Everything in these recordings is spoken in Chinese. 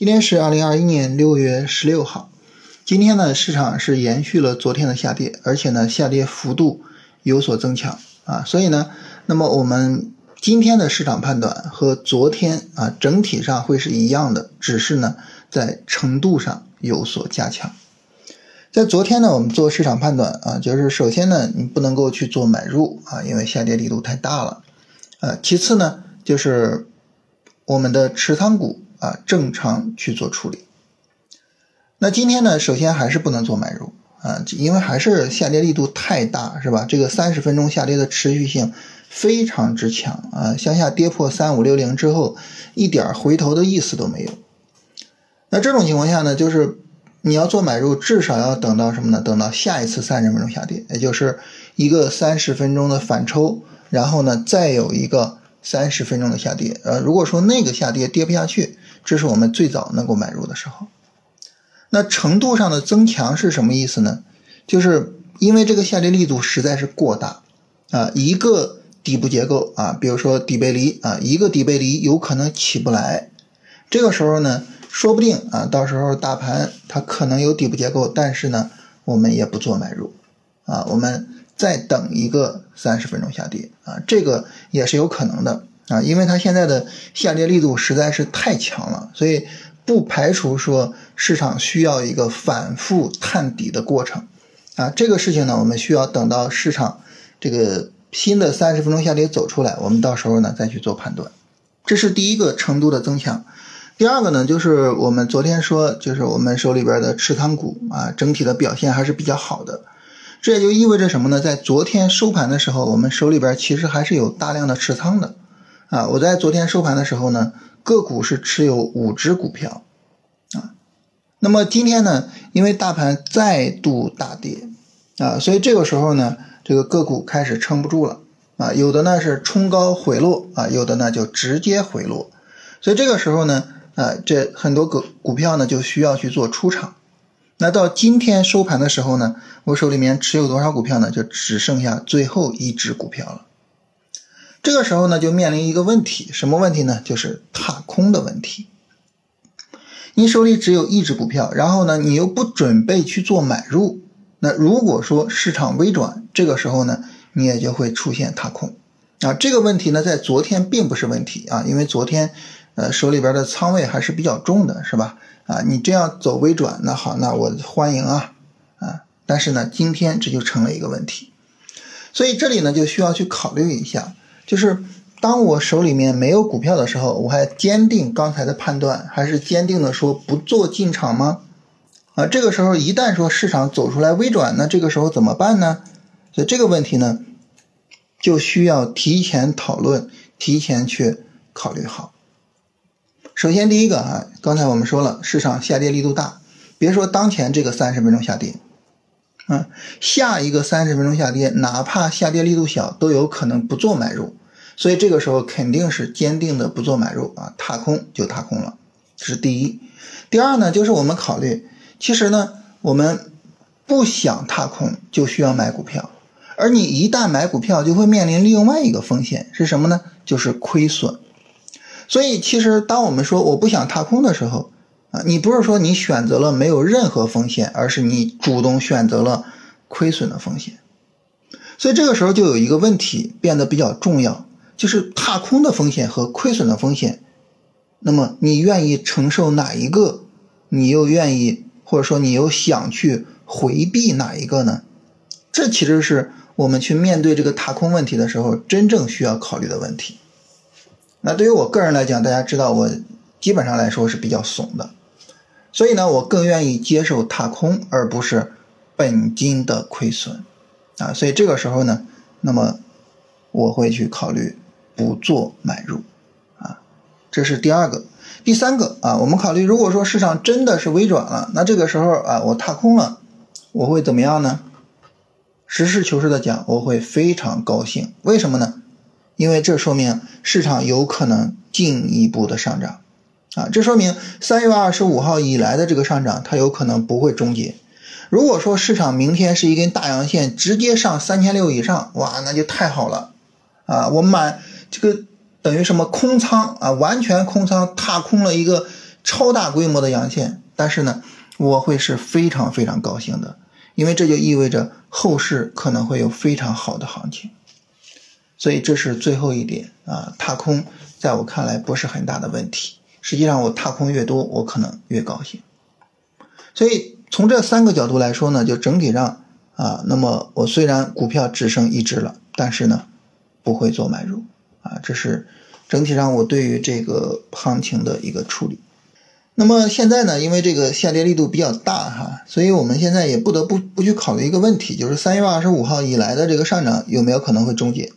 今天是二零二一年六月十六号。今天呢，市场是延续了昨天的下跌，而且呢，下跌幅度有所增强啊。所以呢，那么我们今天的市场判断和昨天啊整体上会是一样的，只是呢在程度上有所加强。在昨天呢，我们做市场判断啊，就是首先呢，你不能够去做买入啊，因为下跌力度太大了。呃，其次呢，就是我们的持仓股。啊，正常去做处理。那今天呢，首先还是不能做买入啊，因为还是下跌力度太大，是吧？这个三十分钟下跌的持续性非常之强啊，向下跌破三五六零之后，一点回头的意思都没有。那这种情况下呢，就是你要做买入，至少要等到什么呢？等到下一次三十分钟下跌，也就是一个三十分钟的反抽，然后呢，再有一个三十分钟的下跌。呃，如果说那个下跌跌不下去，这是我们最早能够买入的时候，那程度上的增强是什么意思呢？就是因为这个下跌力度实在是过大啊，一个底部结构啊，比如说底背离啊，一个底背离有可能起不来，这个时候呢，说不定啊，到时候大盘它可能有底部结构，但是呢，我们也不做买入啊，我们再等一个三十分钟下跌啊，这个也是有可能的。啊，因为它现在的下跌力度实在是太强了，所以不排除说市场需要一个反复探底的过程。啊，这个事情呢，我们需要等到市场这个新的三十分钟下跌走出来，我们到时候呢再去做判断。这是第一个程度的增强。第二个呢，就是我们昨天说，就是我们手里边的持仓股啊，整体的表现还是比较好的。这也就意味着什么呢？在昨天收盘的时候，我们手里边其实还是有大量的持仓的。啊，我在昨天收盘的时候呢，个股是持有五只股票，啊，那么今天呢，因为大盘再度大跌，啊，所以这个时候呢，这个个股开始撑不住了，啊，有的呢是冲高回落，啊，有的呢就直接回落，所以这个时候呢，啊，这很多个股票呢就需要去做出场，那到今天收盘的时候呢，我手里面持有多少股票呢？就只剩下最后一只股票了。这个时候呢，就面临一个问题，什么问题呢？就是踏空的问题。你手里只有一只股票，然后呢，你又不准备去做买入，那如果说市场微转，这个时候呢，你也就会出现踏空。啊，这个问题呢，在昨天并不是问题啊，因为昨天，呃，手里边的仓位还是比较重的，是吧？啊，你这样走微转，那好，那我欢迎啊，啊，但是呢，今天这就成了一个问题，所以这里呢，就需要去考虑一下。就是当我手里面没有股票的时候，我还坚定刚才的判断，还是坚定的说不做进场吗？啊，这个时候一旦说市场走出来微转，那这个时候怎么办呢？所以这个问题呢，就需要提前讨论，提前去考虑好。首先第一个啊，刚才我们说了，市场下跌力度大，别说当前这个三十分钟下跌。啊，下一个三十分钟下跌，哪怕下跌力度小，都有可能不做买入，所以这个时候肯定是坚定的不做买入啊，踏空就踏空了，这是第一。第二呢，就是我们考虑，其实呢，我们不想踏空，就需要买股票，而你一旦买股票，就会面临另外一个风险是什么呢？就是亏损。所以其实当我们说我不想踏空的时候，啊，你不是说你选择了没有任何风险，而是你主动选择了亏损的风险，所以这个时候就有一个问题变得比较重要，就是踏空的风险和亏损的风险，那么你愿意承受哪一个？你又愿意或者说你又想去回避哪一个呢？这其实是我们去面对这个踏空问题的时候真正需要考虑的问题。那对于我个人来讲，大家知道我基本上来说是比较怂的。所以呢，我更愿意接受踏空，而不是本金的亏损啊。所以这个时候呢，那么我会去考虑不做买入啊。这是第二个，第三个啊，我们考虑如果说市场真的是微转了，那这个时候啊，我踏空了，我会怎么样呢？实事求是的讲，我会非常高兴。为什么呢？因为这说明市场有可能进一步的上涨。啊，这说明三月二十五号以来的这个上涨，它有可能不会终结。如果说市场明天是一根大阳线，直接上三千六以上，哇，那就太好了啊！我满这个等于什么空仓啊，完全空仓踏空了一个超大规模的阳线，但是呢，我会是非常非常高兴的，因为这就意味着后市可能会有非常好的行情。所以这是最后一点啊，踏空在我看来不是很大的问题。实际上我踏空越多，我可能越高兴。所以从这三个角度来说呢，就整体上啊，那么我虽然股票只剩一只了，但是呢，不会做买入啊，这是整体上我对于这个行情的一个处理。那么现在呢，因为这个下跌力度比较大哈，所以我们现在也不得不不去考虑一个问题，就是三月二十五号以来的这个上涨有没有可能会终结？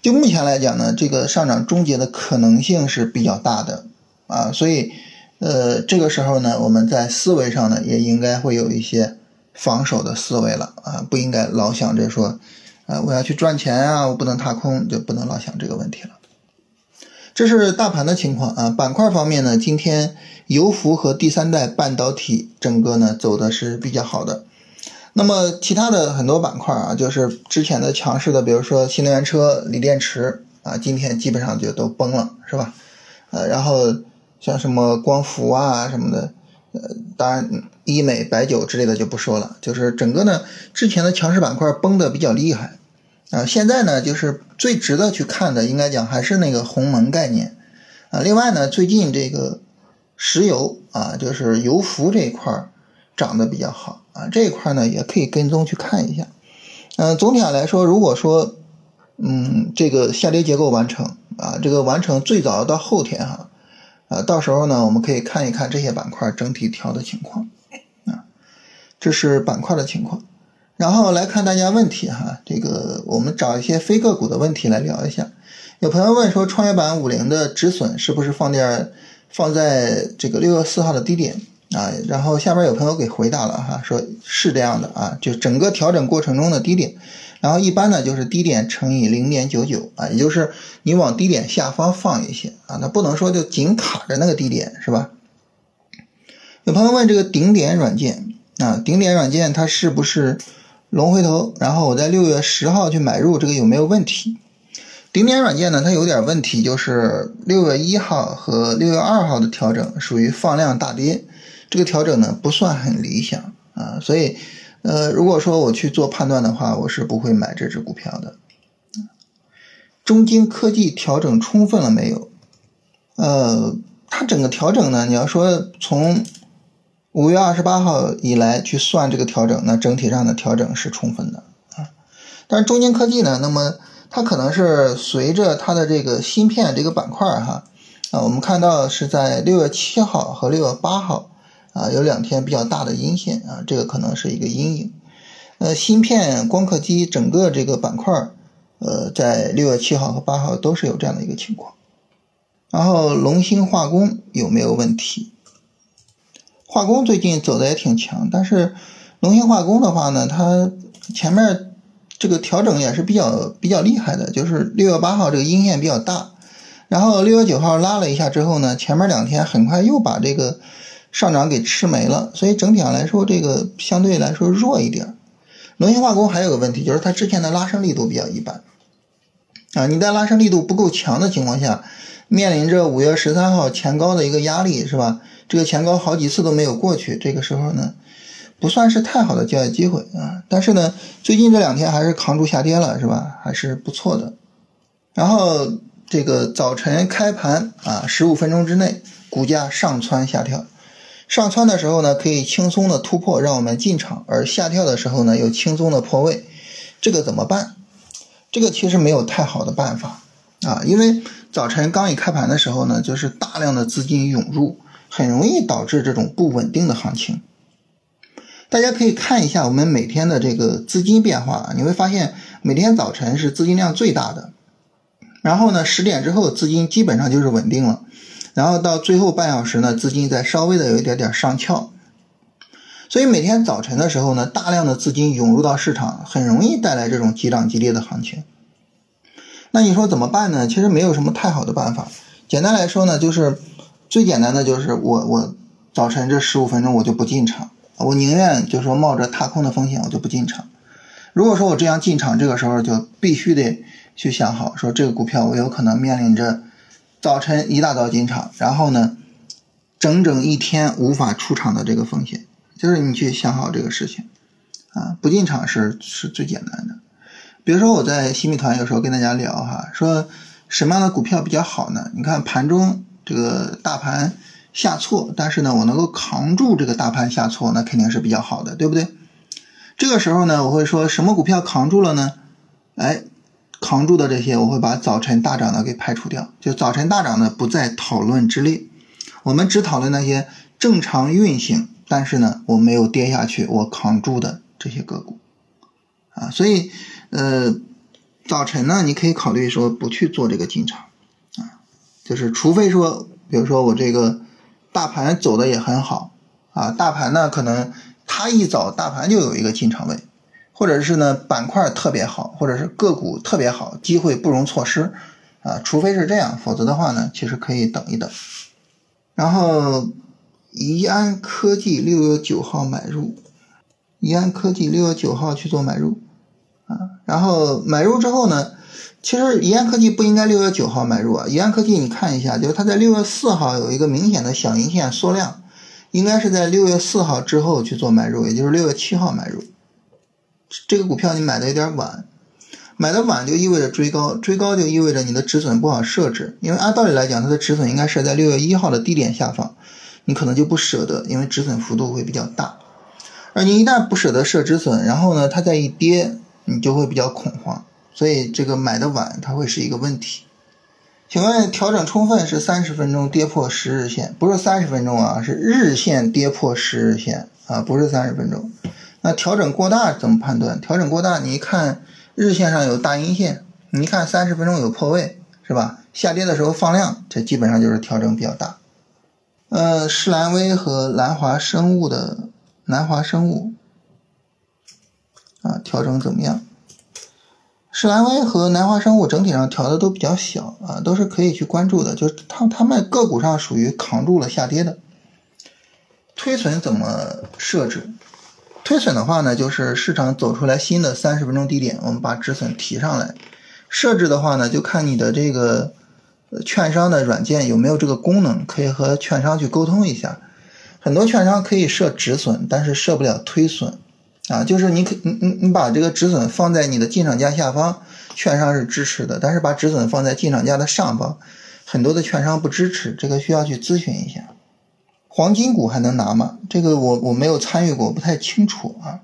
就目前来讲呢，这个上涨终结的可能性是比较大的啊，所以。呃，这个时候呢，我们在思维上呢，也应该会有一些防守的思维了啊，不应该老想着说，啊，我要去赚钱啊，我不能踏空，就不能老想这个问题了。这是大盘的情况啊，板块方面呢，今天油服和第三代半导体整个呢走的是比较好的。那么其他的很多板块啊，就是之前的强势的，比如说新能源车、锂电池啊，今天基本上就都崩了，是吧？呃，然后。像什么光伏啊什么的，呃，当然医美、白酒之类的就不说了。就是整个呢，之前的强势板块崩的比较厉害啊。现在呢，就是最值得去看的，应该讲还是那个鸿蒙概念啊。另外呢，最近这个石油啊，就是油服这一块涨得比较好啊。这一块呢，也可以跟踪去看一下。嗯，总体上来说，如果说嗯这个下跌结构完成啊，这个完成最早到后天哈。啊，到时候呢，我们可以看一看这些板块整体调的情况，啊，这是板块的情况。然后来看大家问题哈，这个我们找一些非个股的问题来聊一下。有朋友问说，创业板五零的止损是不是放点放在这个六月四号的低点啊？然后下边有朋友给回答了哈，说是这样的啊，就整个调整过程中的低点。然后一般呢就是低点乘以零点九九啊，也就是你往低点下方放一些啊，那不能说就紧卡着那个低点是吧？有朋友问这个顶点软件啊，顶点软件它是不是龙回头？然后我在六月十号去买入，这个有没有问题？顶点软件呢，它有点问题，就是六月一号和六月二号的调整属于放量大跌，这个调整呢不算很理想啊，所以。呃，如果说我去做判断的话，我是不会买这只股票的。中金科技调整充分了没有？呃，它整个调整呢，你要说从五月二十八号以来去算这个调整，那整体上的调整是充分的啊。但是中晶科技呢，那么它可能是随着它的这个芯片这个板块哈啊，我们看到是在六月七号和六月八号。啊，有两天比较大的阴线啊，这个可能是一个阴影。呃，芯片、光刻机整个这个板块，呃，在六月七号和八号都是有这样的一个情况。然后龙兴化工有没有问题？化工最近走的也挺强，但是龙兴化工的话呢，它前面这个调整也是比较比较厉害的，就是六月八号这个阴线比较大，然后六月九号拉了一下之后呢，前面两天很快又把这个。上涨给吃没了，所以整体上来说，这个相对来说弱一点。龙兴化工还有个问题，就是它之前的拉升力度比较一般啊。你在拉升力度不够强的情况下，面临着五月十三号前高的一个压力，是吧？这个前高好几次都没有过去，这个时候呢，不算是太好的交易机会啊。但是呢，最近这两天还是扛住下跌了，是吧？还是不错的。然后这个早晨开盘啊，十五分钟之内股价上蹿下跳。上蹿的时候呢，可以轻松的突破，让我们进场；而下跳的时候呢，又轻松的破位，这个怎么办？这个其实没有太好的办法啊，因为早晨刚一开盘的时候呢，就是大量的资金涌入，很容易导致这种不稳定的行情。大家可以看一下我们每天的这个资金变化，你会发现每天早晨是资金量最大的，然后呢，十点之后资金基本上就是稳定了。然后到最后半小时呢，资金再稍微的有一点点上翘，所以每天早晨的时候呢，大量的资金涌入到市场，很容易带来这种急涨急跌的行情。那你说怎么办呢？其实没有什么太好的办法。简单来说呢，就是最简单的就是我我早晨这十五分钟我就不进场，我宁愿就说冒着踏空的风险我就不进场。如果说我这样进场，这个时候就必须得去想好，说这个股票我有可能面临着。早晨一大早进场，然后呢，整整一天无法出场的这个风险，就是你去想好这个事情啊，不进场是是最简单的。比如说我在新米团有时候跟大家聊哈，说什么样的股票比较好呢？你看盘中这个大盘下挫，但是呢我能够扛住这个大盘下挫，那肯定是比较好的，对不对？这个时候呢，我会说什么股票扛住了呢？哎，扛住的这些，我会把早晨大涨的给排除掉，就早晨大涨的不在讨论之列。我们只讨论那些正常运行，但是呢，我没有跌下去，我扛住的这些个股啊。所以，呃，早晨呢，你可以考虑说不去做这个进场啊，就是除非说，比如说我这个大盘走的也很好啊，大盘呢可能它一早大盘就有一个进场位。或者是呢，板块特别好，或者是个股特别好，机会不容错失啊！除非是这样，否则的话呢，其实可以等一等。然后，宜安科技六月九号买入，宜安科技六月九号去做买入啊。然后买入之后呢，其实宜安科技不应该六月九号买入啊。宜安科技你看一下，就是它在六月四号有一个明显的小阴线缩量，应该是在六月四号之后去做买入，也就是六月七号买入。这个股票你买的有点晚，买的晚就意味着追高，追高就意味着你的止损不好设置，因为按道理来讲，它的止损应该设在六月一号的低点下方，你可能就不舍得，因为止损幅度会比较大。而你一旦不舍得设止损，然后呢，它再一跌，你就会比较恐慌，所以这个买的晚，它会是一个问题。请问调整充分是三十分钟跌破十日线，不是三十分钟啊，是日线跌破十日线啊，不是三十分钟。那调整过大怎么判断？调整过大，你一看日线上有大阴线，你一看三十分钟有破位，是吧？下跌的时候放量，这基本上就是调整比较大。呃，士兰微和南华生物的南华生物啊，调整怎么样？士兰微和南华生物整体上调的都比较小啊，都是可以去关注的，就是它它们个股上属于扛住了下跌的。推损怎么设置？亏损的话呢，就是市场走出来新的三十分钟低点，我们把止损提上来。设置的话呢，就看你的这个券商的软件有没有这个功能，可以和券商去沟通一下。很多券商可以设止损，但是设不了推损啊。就是你可你你你把这个止损放在你的进场价下方，券商是支持的，但是把止损放在进场价的上方，很多的券商不支持，这个需要去咨询一下。黄金股还能拿吗？这个我我没有参与过，不太清楚啊。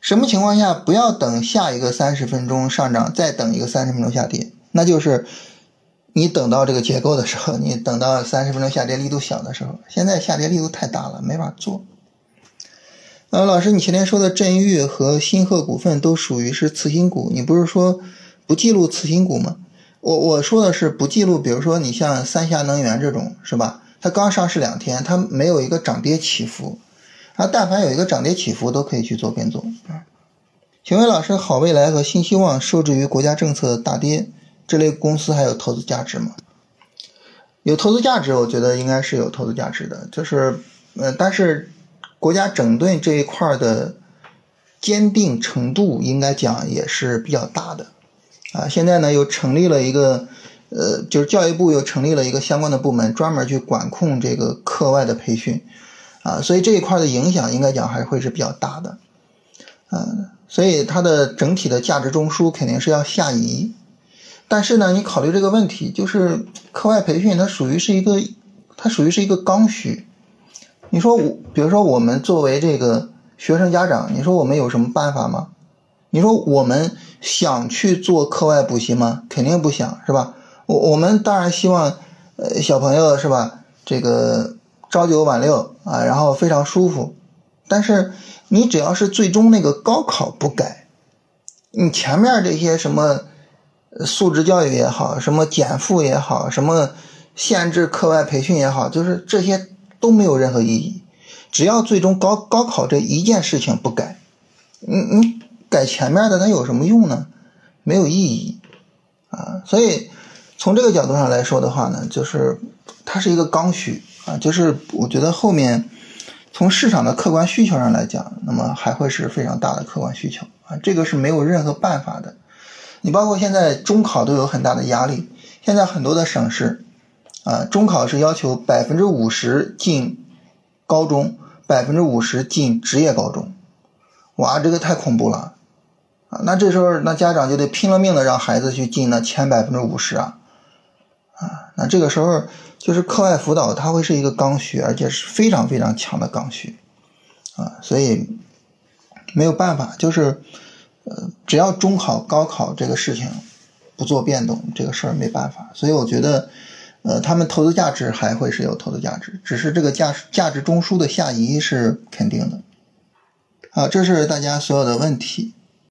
什么情况下不要等下一个三十分钟上涨，再等一个三十分钟下跌？那就是你等到这个结构的时候，你等到三十分钟下跌力度小的时候。现在下跌力度太大了，没法做。呃，老师，你前天说的振裕和新鹤股份都属于是次新股，你不是说不记录次新股吗？我我说的是不记录，比如说你像三峡能源这种，是吧？它刚上市两天，它没有一个涨跌起伏，啊，但凡有一个涨跌起伏，都可以去做跟踪啊。请问老师，好未来和新希望受制于国家政策大跌，这类公司还有投资价值吗？有投资价值，我觉得应该是有投资价值的，就是，呃，但是国家整顿这一块的坚定程度，应该讲也是比较大的，啊，现在呢又成立了一个。呃，就是教育部又成立了一个相关的部门，专门去管控这个课外的培训，啊，所以这一块的影响应该讲还会是比较大的，嗯，所以它的整体的价值中枢肯定是要下移，但是呢，你考虑这个问题，就是课外培训它属于是一个，它属于是一个刚需，你说我，比如说我们作为这个学生家长，你说我们有什么办法吗？你说我们想去做课外补习吗？肯定不想，是吧？我我们当然希望，呃，小朋友是吧？这个朝九晚六啊，然后非常舒服。但是你只要是最终那个高考不改，你前面这些什么素质教育也好，什么减负也好，什么限制课外培训也好，就是这些都没有任何意义。只要最终高高考这一件事情不改，你你改前面的它有什么用呢？没有意义啊，所以。从这个角度上来说的话呢，就是它是一个刚需啊，就是我觉得后面从市场的客观需求上来讲，那么还会是非常大的客观需求啊，这个是没有任何办法的。你包括现在中考都有很大的压力，现在很多的省市啊，中考是要求百分之五十进高中，百分之五十进职业高中，哇，这个太恐怖了啊！那这时候那家长就得拼了命的让孩子去进那前百分之五十啊啊！那这个时候就是课外辅导，它会是一个刚需，而且是非常非常强的刚需啊，所以没有办法，就是呃，只要中考、高考这个事情不做变动，这个事儿没办法。所以我觉得。呃，他们投资价值还会是有投资价值，只是这个价价值中枢的下移是肯定的。啊，这是大家所有的问题。